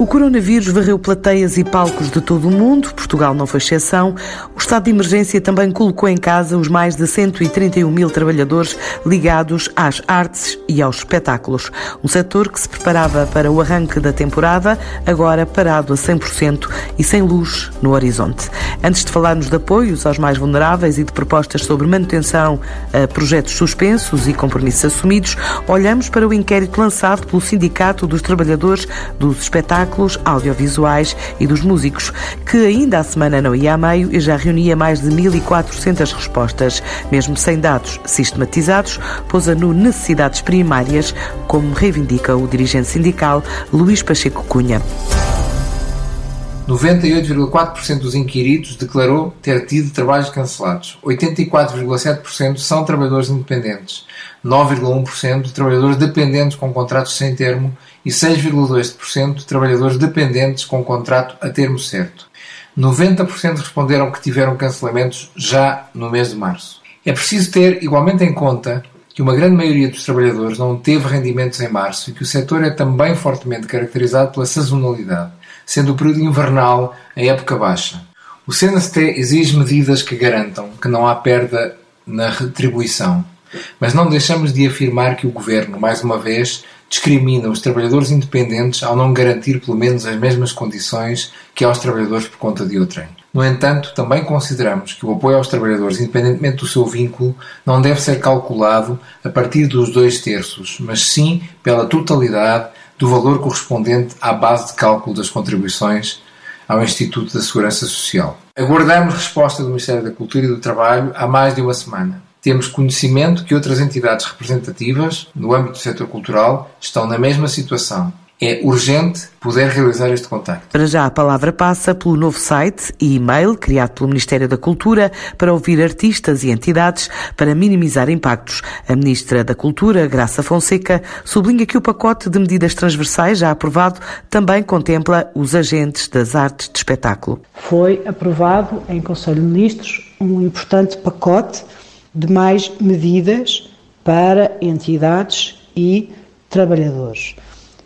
O coronavírus varreu plateias e palcos de todo o mundo, Portugal não foi exceção. O estado de emergência também colocou em casa os mais de 131 mil trabalhadores ligados às artes e aos espetáculos. Um setor que se preparava para o arranque da temporada, agora parado a 100% e sem luz no horizonte. Antes de falarmos de apoios aos mais vulneráveis e de propostas sobre manutenção a projetos suspensos e compromissos assumidos, olhamos para o inquérito lançado pelo Sindicato dos Trabalhadores dos Espetáculos espetáculos audiovisuais e dos músicos, que ainda a semana não ia a meio e já reunia mais de 1.400 respostas. Mesmo sem dados sistematizados, pôs a no necessidades primárias, como reivindica o dirigente sindical Luís Pacheco Cunha. 98,4% dos inquiridos declarou ter tido trabalhos cancelados. 84,7% são trabalhadores independentes. 9,1% de trabalhadores dependentes com contratos sem termo e 6,2% de trabalhadores dependentes com contrato a termo certo. 90% responderam que tiveram cancelamentos já no mês de março. É preciso ter igualmente em conta que uma grande maioria dos trabalhadores não teve rendimentos em março e que o setor é também fortemente caracterizado pela sazonalidade, sendo o período invernal a época baixa. O CNST exige medidas que garantam que não há perda na retribuição, mas não deixamos de afirmar que o Governo, mais uma vez, discrimina os trabalhadores independentes ao não garantir pelo menos as mesmas condições que aos trabalhadores por conta de outrem. No entanto, também consideramos que o apoio aos trabalhadores, independentemente do seu vínculo, não deve ser calculado a partir dos dois terços, mas sim pela totalidade do valor correspondente à base de cálculo das contribuições ao Instituto da Segurança Social. Aguardamos resposta do Ministério da Cultura e do Trabalho há mais de uma semana. Temos conhecimento que outras entidades representativas, no âmbito do setor cultural, estão na mesma situação. É urgente poder realizar este contacto. Para já a palavra passa pelo novo site e e-mail criado pelo Ministério da Cultura para ouvir artistas e entidades para minimizar impactos. A Ministra da Cultura, Graça Fonseca, sublinha que o pacote de medidas transversais já aprovado também contempla os agentes das artes de espetáculo. Foi aprovado em Conselho de Ministros um importante pacote de mais medidas para entidades e trabalhadores.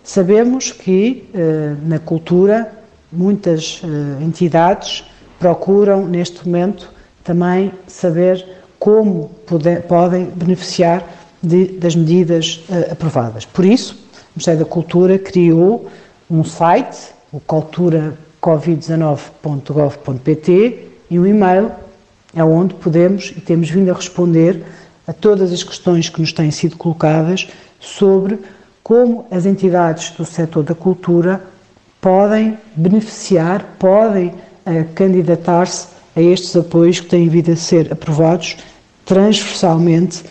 Sabemos que eh, na cultura muitas eh, entidades procuram neste momento também saber como podem beneficiar de, das medidas eh, aprovadas. Por isso, o Ministério da Cultura criou um site, o culturacovid19.gov.pt e um e-mail é onde podemos e temos vindo a responder a todas as questões que nos têm sido colocadas sobre como as entidades do setor da cultura podem beneficiar, podem uh, candidatar-se a estes apoios que têm vindo a ser aprovados transversalmente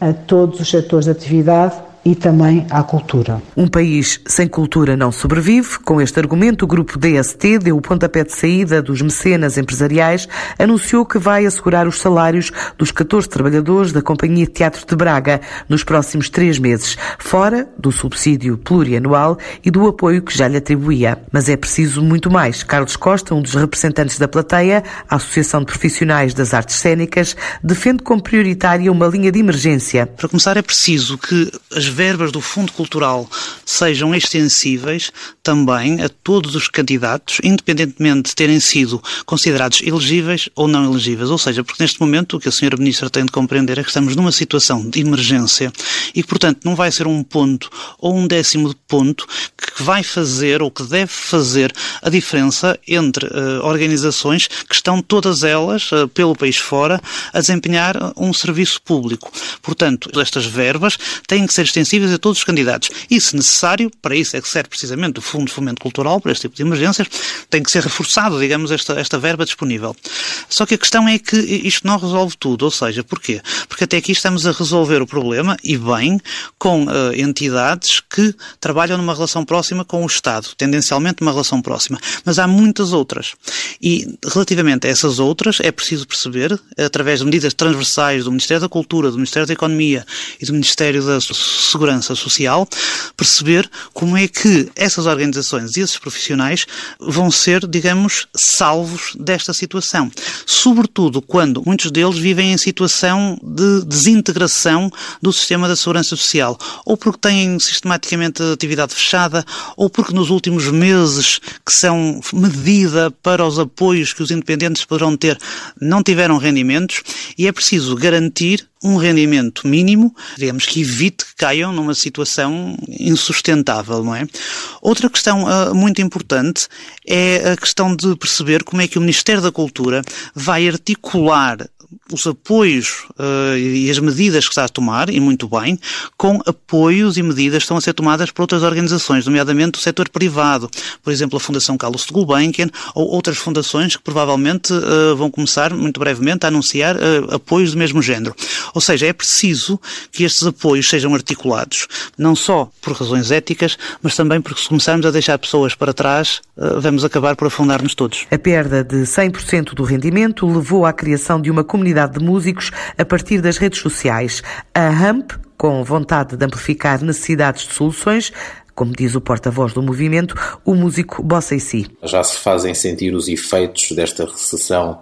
a todos os setores de atividade e também à cultura. Um país sem cultura não sobrevive. Com este argumento, o grupo DST deu o pontapé de saída dos mecenas empresariais, anunciou que vai assegurar os salários dos 14 trabalhadores da Companhia de Teatro de Braga nos próximos três meses, fora do subsídio plurianual e do apoio que já lhe atribuía. Mas é preciso muito mais. Carlos Costa, um dos representantes da plateia, a Associação de Profissionais das Artes Cênicas, defende como prioritária uma linha de emergência. Para começar, é preciso que as verbas do Fundo Cultural sejam extensíveis também a todos os candidatos, independentemente de terem sido considerados elegíveis ou não elegíveis. Ou seja, porque neste momento o que a Sra. Ministra tem de compreender é que estamos numa situação de emergência e portanto, não vai ser um ponto ou um décimo de ponto que vai fazer ou que deve fazer a diferença entre uh, organizações que estão todas elas, uh, pelo país fora, a desempenhar um serviço público. Portanto, estas verbas têm que ser extensíveis extensivas a todos os candidatos. E, se necessário, para isso é que serve precisamente o Fundo de Fomento Cultural, para este tipo de emergências, tem que ser reforçado, digamos, esta, esta verba disponível. Só que a questão é que isto não resolve tudo, ou seja, porquê? Porque até aqui estamos a resolver o problema, e bem, com uh, entidades que trabalham numa relação próxima com o Estado, tendencialmente numa relação próxima. Mas há muitas outras. E, relativamente a essas outras, é preciso perceber, através de medidas transversais do Ministério da Cultura, do Ministério da Economia e do Ministério da segurança social, perceber como é que essas organizações e esses profissionais vão ser, digamos, salvos desta situação. Sobretudo quando muitos deles vivem em situação de desintegração do sistema da segurança social, ou porque têm sistematicamente atividade fechada, ou porque nos últimos meses que são medida para os apoios que os independentes poderão ter não tiveram rendimentos e é preciso garantir um rendimento mínimo, digamos, que evite que caiam numa situação insustentável, não é? Outra questão uh, muito importante é a questão de perceber como é que o Ministério da Cultura vai articular os apoios uh, e as medidas que está a tomar, e muito bem, com apoios e medidas que estão a ser tomadas por outras organizações, nomeadamente o setor privado, por exemplo, a Fundação Carlos de Gulbenkian, ou outras fundações que provavelmente uh, vão começar, muito brevemente, a anunciar uh, apoios do mesmo género. Ou seja, é preciso que estes apoios sejam articulados, não só por razões éticas, mas também porque se começarmos a deixar pessoas para trás, vamos acabar por afundar-nos todos. A perda de 100% do rendimento levou à criação de uma comunidade comunidade de músicos a partir das redes sociais. A HAMP, com vontade de amplificar necessidades de soluções, como diz o porta-voz do movimento, o músico Bossa e Si. Já se fazem sentir os efeitos desta recessão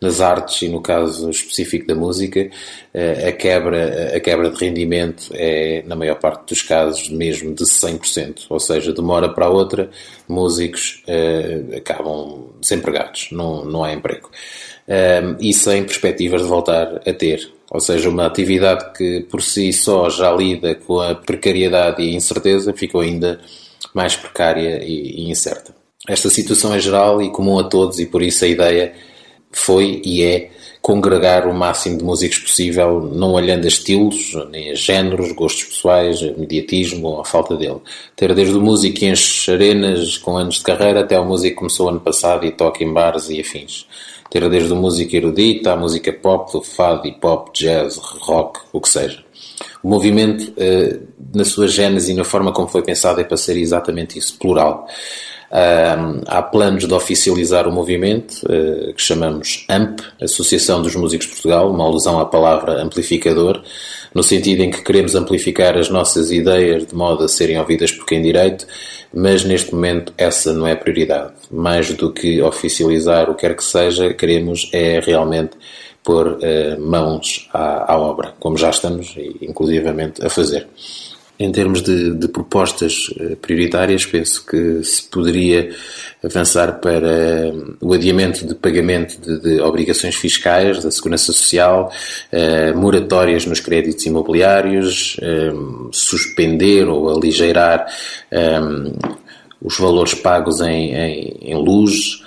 nas artes e no caso específico da música, eh, a quebra, a quebra de rendimento é, na maior parte dos casos, mesmo de 100%. Ou seja, de uma hora para outra, músicos uh, acabam desempregados, não, não há emprego um, e sem perspectivas de voltar a ter. Ou seja, uma atividade que por si só já lida com a precariedade e a incerteza ficou ainda mais precária e, e incerta. Esta situação é geral e comum a todos, e por isso a ideia foi e é congregar o máximo de músicos possível, não olhando a estilos, nem a géneros, gostos pessoais, mediatismo ou a falta dele. Ter desde o músico que enche arenas com anos de carreira até o músico que começou ano passado e toca em bares e afins ter desde música erudita à música pop, do fado, hip hop, jazz, rock, o que seja. O movimento, eh, na sua gênese e na forma como foi pensado, é para ser exatamente isso, plural. há planos de oficializar o movimento, eh, que chamamos AMP, Associação dos Músicos de Portugal, uma alusão à palavra amplificador, no sentido em que queremos amplificar as nossas ideias de modo a serem ouvidas por quem direito, mas neste momento essa não é prioridade. Mais do que oficializar o que quer que seja, queremos é realmente pôr uh, mãos à, à, obra, como já estamos, inclusivamente, a fazer. Em termos de, de, propostas eh, prioritárias, penso que se poderia avançar para o adiamento de pagamento de, de obrigações fiscais da Segurança Social, eh, moratórias nos créditos imobiliários, eh, suspender ou aligeirar eh, os valores pagos em, em, em luz,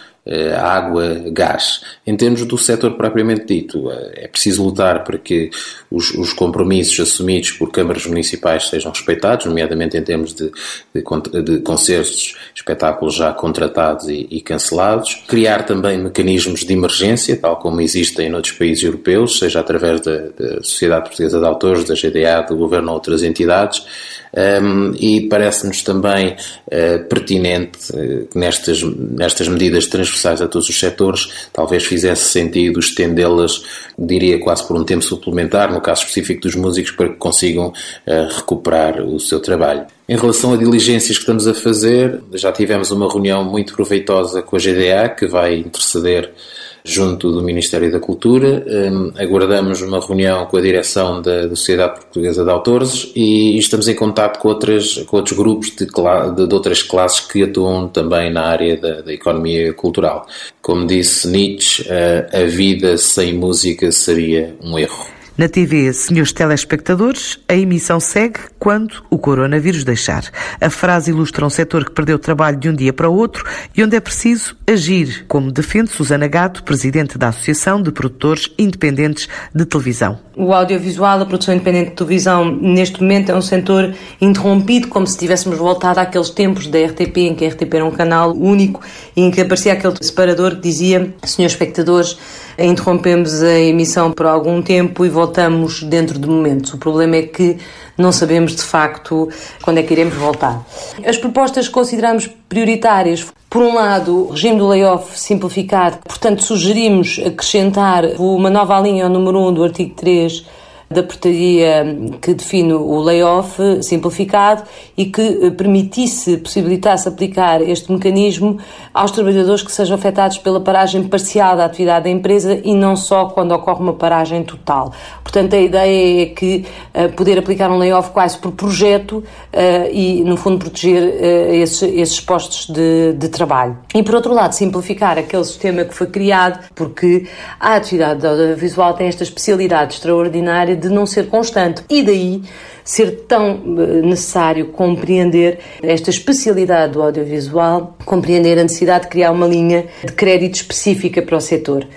água, gás. Em termos do setor propriamente dito, eh, é preciso lutar para que os, os, compromissos assumidos por câmaras municipais sejam respeitados, nomeadamente em termos de, de, de concertos, espetáculos já contratados e, e, cancelados. Criar também mecanismos de emergência, tal como existem em outros países europeus, seja através da, da Sociedade Portuguesa de Autores, da GDA, do Governo ou outras entidades, um, e parece-nos também uh, pertinente uh, nestas, nestas medidas transversais a todos os setores talvez fizesse sentido estendê-las, diria quase por um tempo suplementar, no caso específico dos músicos, para que consigam uh, recuperar o seu trabalho. Em relação a diligências que estamos a fazer, já tivemos uma reunião muito proveitosa com a GDA, que vai interceder junto do Ministério da Cultura. Um, aguardamos uma reunião com a direção da, da, Sociedade Portuguesa de Autores e estamos em contato com, outras, com outros grupos de, de, de outras classes que atuam também na área da, da economia cultural. Como disse Nietzsche, a vida sem música seria um erro. Na TV, senhores telespectadores, a emissão segue quando o coronavírus deixar. A frase ilustra um setor que perdeu trabalho de um dia para o outro e onde é preciso agir, como defende Susana Gato, presidente da Associação de Produtores Independentes de Televisão. O audiovisual, a produção independente de televisão, neste momento é um setor interrompido, como se tivéssemos voltado àqueles tempos da RTP, em que a RTP era um canal único e em que aparecia aquele separador que dizia, senhores espectadores, interrompemos a emissão por algum tempo e voltamos dentro de momentos. O problema é que não sabemos de facto quando é que iremos voltar. As propostas que consideramos prioritárias, por um lado, o regime do layoff simplificado, portanto, sugerimos acrescentar uma nova linha ao número 1 do artigo 3 da portaria que define o layoff simplificado e que eh, permitisse, possibilitasse aplicar este mecanismo aos trabalhadores que sejam afetados pela paragem parcial da atividade da empresa e não só quando ocorre uma paragem total. Portanto, a ideia é que uh, poder aplicar um layoff quase por projeto uh, e, no fundo, proteger uh, esses, esses postos de, de trabalho. E, por outro lado, simplificar aquele sistema que foi criado, porque a atividade audiovisual tem esta especialidade extraordinária de não ser constante e daí ser tão necessário compreender esta especialidade do audiovisual, compreender a necessidade de criar uma linha de crédito específica para o setor.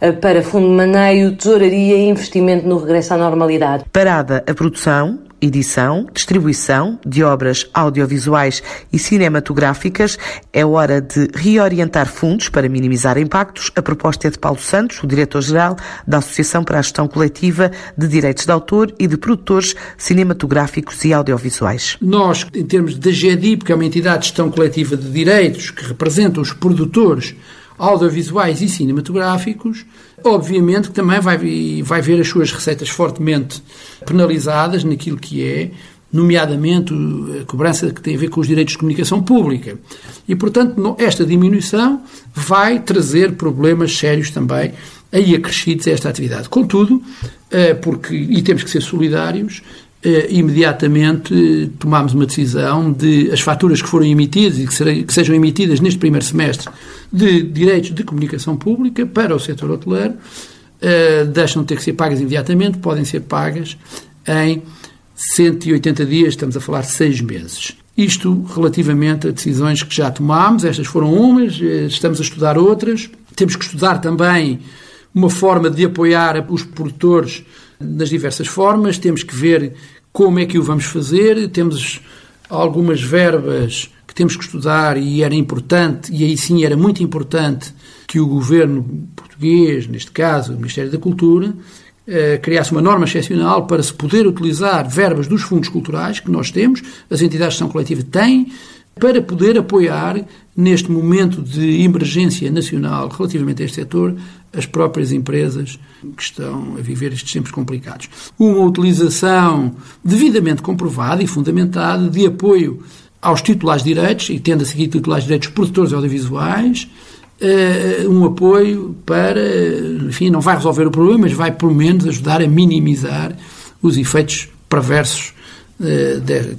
Eh, para fundo de maneio, tesouraria e investimento no regresso à normalidade. Parada a produção, edição, distribuição de obras audiovisuais e cinematográficas, é hora de reorientar fundos para minimizar impactos. A proposta é de Paulo Santos, o diretor-geral da Associação para a Gestão Coletiva de Direitos de Autor e de Produtores Cinematográficos e Audiovisuais. Nós, em termos da GEDIP, que é uma entidade de gestão coletiva de direitos que representa os produtores audiovisuais e cinematográficos, obviamente que também vai, vai ver as suas receitas fortemente penalizadas naquilo que é, nomeadamente a cobrança que tem a ver com os direitos de comunicação pública. E, portanto, esta diminuição vai trazer problemas sérios também aí acrescidos a esta atividade. Contudo, eh, porque, e temos que ser solidários, imediatamente tomámos uma decisão de as faturas que foram emitidas e que, sejam emitidas neste primeiro semestre de direitos de comunicação pública para o setor hoteleiro uh, deixam de ter que ser pagas imediatamente, podem ser pagas em 180 dias, estamos a falar de seis meses. Isto relativamente a decisões que já tomámos, estas foram umas, eh, estamos a estudar outras. Temos que estudar também uma forma de apoiar os produtores nas diversas formas, temos que ver como é que o vamos fazer, temos algumas verbas que temos que estudar e era importante, e aí sim era muito importante que o governo português, neste caso o Ministério da Cultura, eh, criasse uma norma excepcional para se poder utilizar verbas dos fundos culturais que nós temos, as entidades de gestão coletiva têm, para poder apoiar, neste momento de emergência nacional relativamente a este setor, as próprias empresas que estão a viver estes tempos complicados. Uma utilização devidamente comprovada e fundamentada de apoio aos titulares de direitos, e tendo a seguir titulares de direitos produtores audiovisuais, uh, um apoio para, enfim, não vai resolver o problema, mas vai pelo menos ajudar a minimizar os efeitos perversos eh,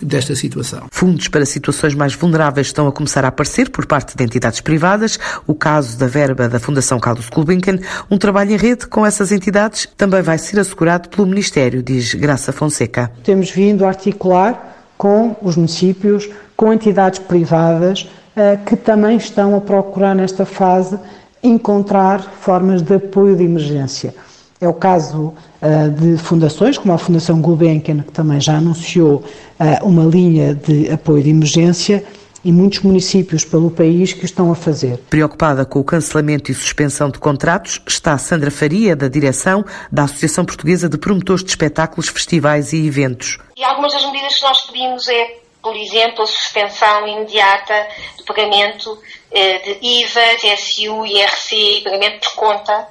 desta situação. Fundos para situações mais vulneráveis estão a começar a aparecer por parte de entidades privadas. O caso da verba da Fundação Carlos Gulbenkian, um trabalho em rede com essas entidades, também vai ser assegurado pelo Ministério, diz Graça Fonseca. Temos vindo a articular com os municípios, com entidades privadas eh, que também estão a procurar nesta fase encontrar formas de apoio de emergência. É o caso uh, de fundações, como a Fundação Gulbenkian, que também já anunciou uh, uma linha de apoio de emergência, e muitos municípios pelo país que estão a fazer. Preocupada com o cancelamento e suspensão de contratos, está Sandra Faria, da direção da Associação Portuguesa de Promotores de Espetáculos, Festivais e Eventos. E algumas das medidas que nós pedimos é por exemplo, a suspensão imediata do pagamento de IVA, TSU, IRC pagamento por conta,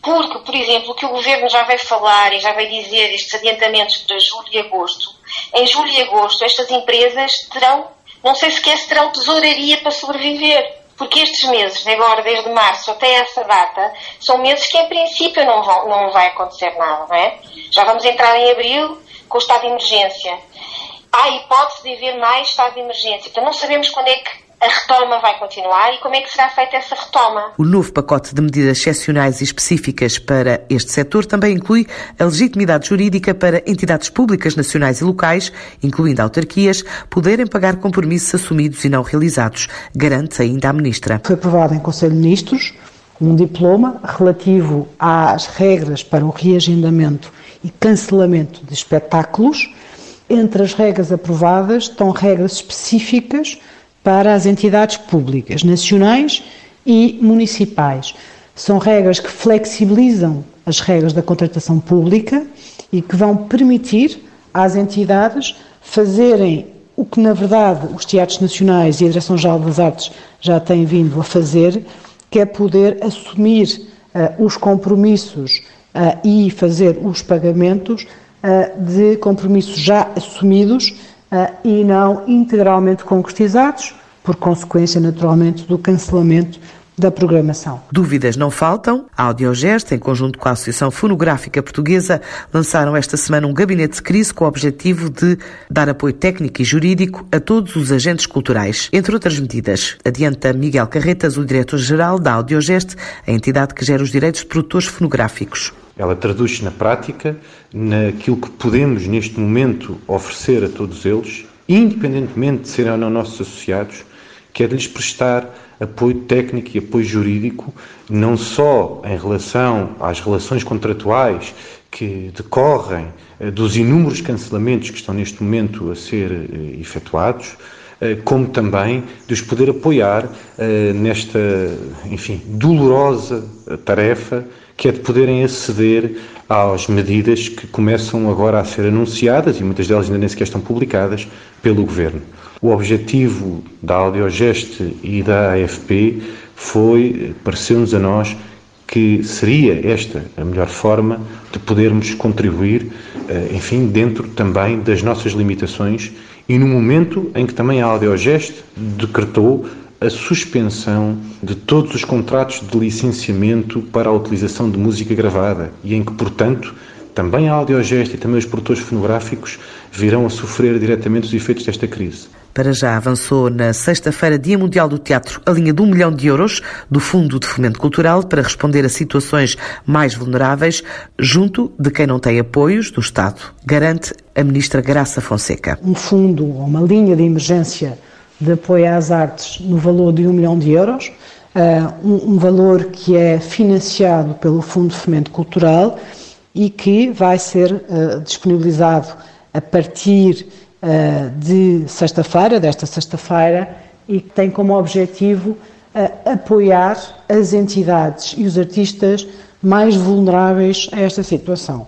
porque, por exemplo, o que o Governo já vai falar e já vai dizer, estes adiantamentos para julho e agosto, em julho e agosto estas empresas terão, não sei sequer se terão tesouraria para sobreviver. Porque estes meses, agora desde março até essa data, são meses que em princípio não, vão, não vai acontecer nada, não é? Já vamos entrar em abril com o estado de emergência há hipótese de haver mais estado de emergência. Então não sabemos quando é que a retoma vai continuar e como é que será feita essa retoma. O novo pacote de medidas excepcionais e específicas para este setor também inclui a legitimidade jurídica para entidades públicas nacionais e locais, incluindo autarquias, poderem pagar compromissos assumidos e não realizados, garante ainda a Ministra. Foi aprovado em Conselho de Ministros um diploma relativo às regras para o reagendamento e cancelamento de espetáculos entre as regras aprovadas estão regras específicas para as entidades públicas, nacionais e municipais. São regras que flexibilizam as regras da contratação pública e que vão permitir às entidades fazerem o que, na verdade, os teatros nacionais e a Direção-Geral das Artes já têm vindo a fazer, que é poder assumir uh, os compromissos uh, e fazer os pagamentos de compromissos já assumidos e não integralmente concretizados, por consequência, naturalmente, do cancelamento da programação. Dúvidas não faltam. A Audiogest, em conjunto com a Associação Fonográfica Portuguesa, lançaram esta semana um gabinete de crise com o objetivo de dar apoio técnico e jurídico a todos os agentes culturais, entre outras medidas. Adianta Miguel Carretas, o diretor-geral da Audiogest, a entidade que gera os direitos de produtores fonográficos. Ela traduz-se na prática naquilo que podemos, neste momento, oferecer a todos eles, independentemente de serem ou não nossos associados, que é de lhes prestar apoio técnico e apoio jurídico, não só em relação às relações contratuais que decorrem eh, dos inúmeros cancelamentos que estão neste momento a ser eh, efetuados, como também de os poder apoiar nesta, enfim, dolorosa tarefa que é de poderem aceder às medidas que começam agora a ser anunciadas e muitas delas ainda nem sequer estão publicadas pelo Governo. O objetivo da Audiogest e da AFP foi, pareceu-nos a nós, que seria esta a melhor forma de podermos contribuir, eh, enfim, dentro também das nossas limitações e no momento em que também a Audiogest decretou a suspensão de todos os contratos de licenciamento para a utilização de música gravada e em que, portanto, também a Audiogest e também os produtores fonográficos virão a sofrer diretamente os efeitos desta crise. Para já avançou na sexta-feira, Dia Mundial do Teatro, a linha de um milhão de euros do Fundo de Fomento Cultural para responder a situações mais vulneráveis, junto de quem não tem apoios do Estado, garante a Ministra Graça Fonseca. Um fundo, uma linha de emergência de apoio às artes no valor de um milhão de euros, eh, um valor que é financiado pelo Fundo de Fomento Cultural e que vai ser eh, disponibilizado a partir de sexta-feira, desta sexta-feira, e que tem como objetivo eh, apoiar as entidades e os artistas mais vulneráveis a esta situação.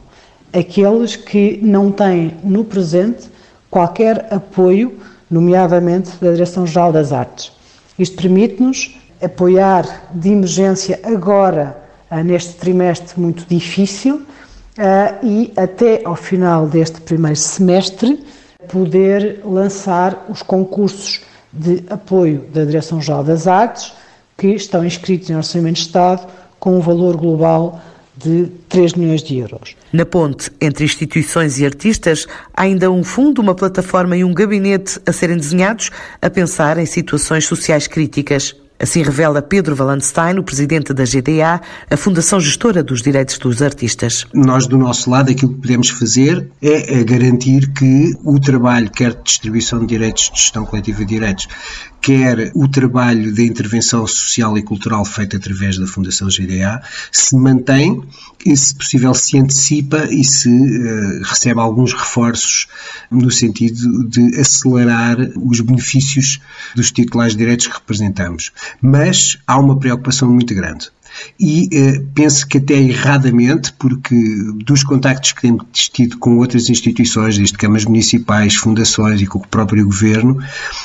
Aqueles que não têm no presente qualquer apoio, nomeadamente da Direção-Geral das Artes. Isto permite-nos apoiar de emergência agora, eh, neste trimestre muito difícil, e até ao final deste primeiro semestre, poder lançar os concursos de apoio da Direção-Geral das Artes, que estão inscritos em Orçamento de Estado com um valor global de 3 milhões de euros. Na ponte entre instituições e artistas, há ainda um fundo, uma plataforma e um gabinete a serem desenhados a pensar em situações sociais críticas. Assim revela Pedro Valenstein, o presidente da GDA, a Fundação Gestora dos Direitos dos Artistas. Nós, do nosso lado, aquilo que podemos fazer é garantir que o trabalho, quer de distribuição de direitos, de gestão coletiva de direitos, quer o trabalho de intervenção social e cultural feito através da Fundação GDA se mantém e, se possível, se antecipa e se uh, recebe alguns reforços no sentido de acelerar os benefícios dos titulares de direitos que representamos. Mas há uma preocupação muito grande e eh, penso que até erradamente, porque dos contactos que temos tido com outras instituições, desde câmaras municipais, fundações e com o próprio governo,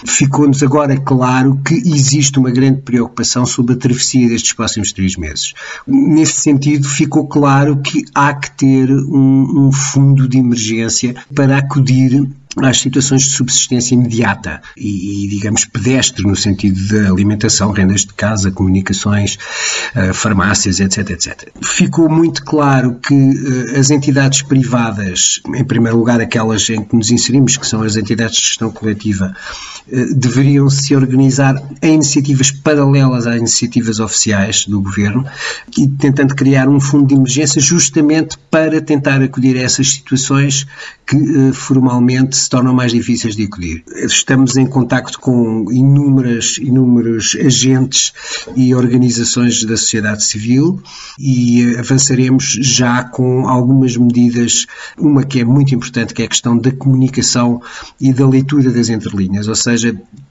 ficou-nos agora claro que existe uma grande preocupação sobre a travessia destes próximos três meses. Nesse sentido, ficou claro que há que ter um, um fundo de emergência para acudir às situações de subsistência imediata e, e, digamos, pedestre no sentido da alimentação, rendas de casa, comunicações, uh, farmácias, etc, etc. Ficou muito claro que uh, as entidades privadas, em primeiro lugar aquelas em que nos inserimos, que são as entidades de gestão coletiva, deveriam se organizar em iniciativas paralelas às iniciativas oficiais do governo e tentando criar um fundo de emergência justamente para tentar acudir a essas situações que formalmente se tornam mais difíceis de acudir. Estamos em contacto com inúmeras, inúmeros agentes e organizações da sociedade civil e avançaremos já com algumas medidas, uma que é muito importante, que é a questão da comunicação e da leitura das entrelinhas, ou seja,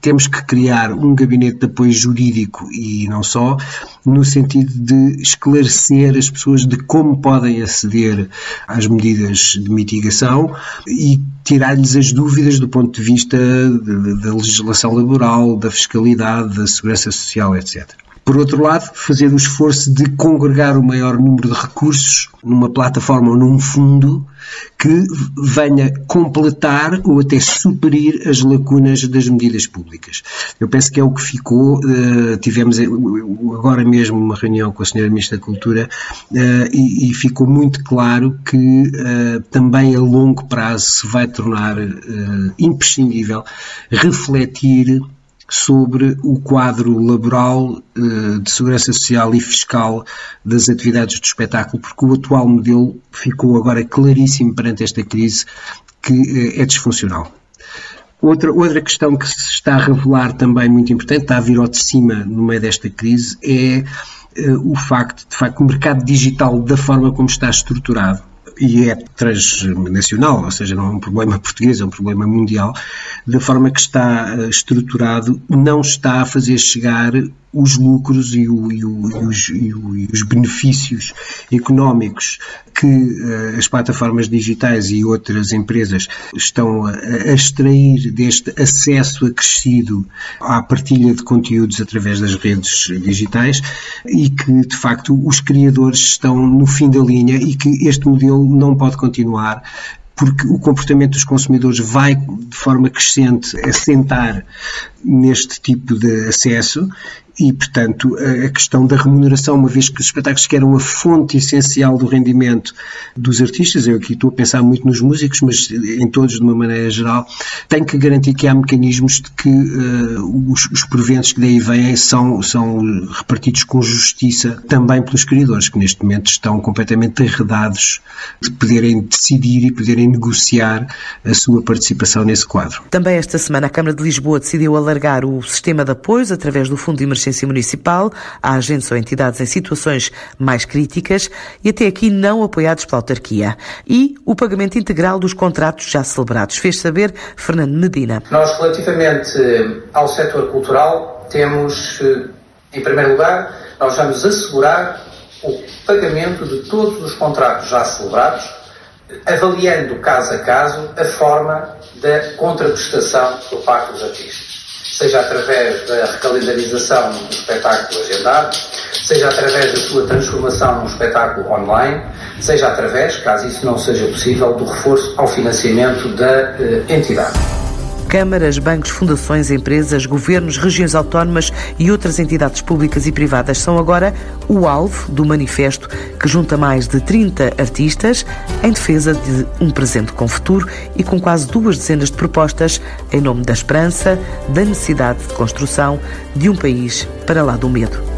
temos que criar um gabinete de apoio jurídico e não só, no sentido de esclarecer as pessoas de como podem aceder às medidas de mitigação e tirar-lhes as dúvidas do ponto de vista da legislação laboral, da fiscalidade, da segurança social, etc. Por outro lado, fazer o esforço de congregar o maior número de recursos numa plataforma ou num fundo que venha completar ou até superir as lacunas das medidas públicas. Eu penso que é o que ficou. Uh, tivemos agora mesmo uma reunião com a Sra. Ministra da Cultura uh, e, e, ficou muito claro que uh, também a longo prazo se vai tornar imprescindível refletir sobre o quadro laboral, eh, de segurança social e fiscal das atividades do espetáculo, porque o atual modelo ficou agora claríssimo perante esta crise que eh, é disfuncional. Outra, outra questão que se está a revelar também muito importante, está a vir ao de cima no meio desta crise, é eh, o facto de, facto, o mercado digital, da forma como está estruturado, e é transnacional, ou seja, não é um problema português, é um problema mundial, da forma que está eh, estruturado, não está a fazer chegar os lucros e, o, e, o, e, os, e, os, benefícios económicos que uh, as plataformas digitais e outras empresas estão a, a, extrair deste acesso acrescido à partilha de conteúdos através das redes digitais e que, de facto, os criadores estão no fim da linha e que este modelo não pode continuar porque o comportamento dos consumidores vai de forma crescente assentar neste tipo de acesso e, portanto, a questão da remuneração, uma vez que os espetáculos que eram a fonte essencial do rendimento dos artistas, eu aqui estou a pensar muito nos músicos, mas em todos de uma maneira geral, tem que garantir que há mecanismos de que uh, os, os proventos que daí vêm são, são repartidos com justiça também pelos criadores, que neste momento estão completamente arredados de poderem decidir e poderem negociar a sua participação nesse quadro. Também esta semana a Câmara de Lisboa decidiu alargar o sistema de apoios através do Fundo de Emergência Emergência Municipal a agentes ou entidades em situações mais críticas e até aqui não apoiados pela autarquia. E o pagamento integral dos contratos já celebrados. Fez saber Fernando Medina. Nós, relativamente ao setor cultural, temos, em primeiro lugar, nós vamos assegurar o pagamento de todos os contratos já celebrados, avaliando caso a caso a forma da contraprestação por parte dos artistas seja através da recalendarização do espetáculo agendado, seja através da sua transformação num espetáculo online, seja através, caso isso não seja possível, do reforço ao financiamento da eh, entidade. Câmaras, bancos, fundações, empresas, governos, regiões autónomas e outras entidades públicas e privadas são agora o alvo do manifesto que junta mais de 30 artistas em defesa de um presente com futuro e com quase duas dezenas de propostas em nome da esperança, da necessidade de construção de um país para lá do medo.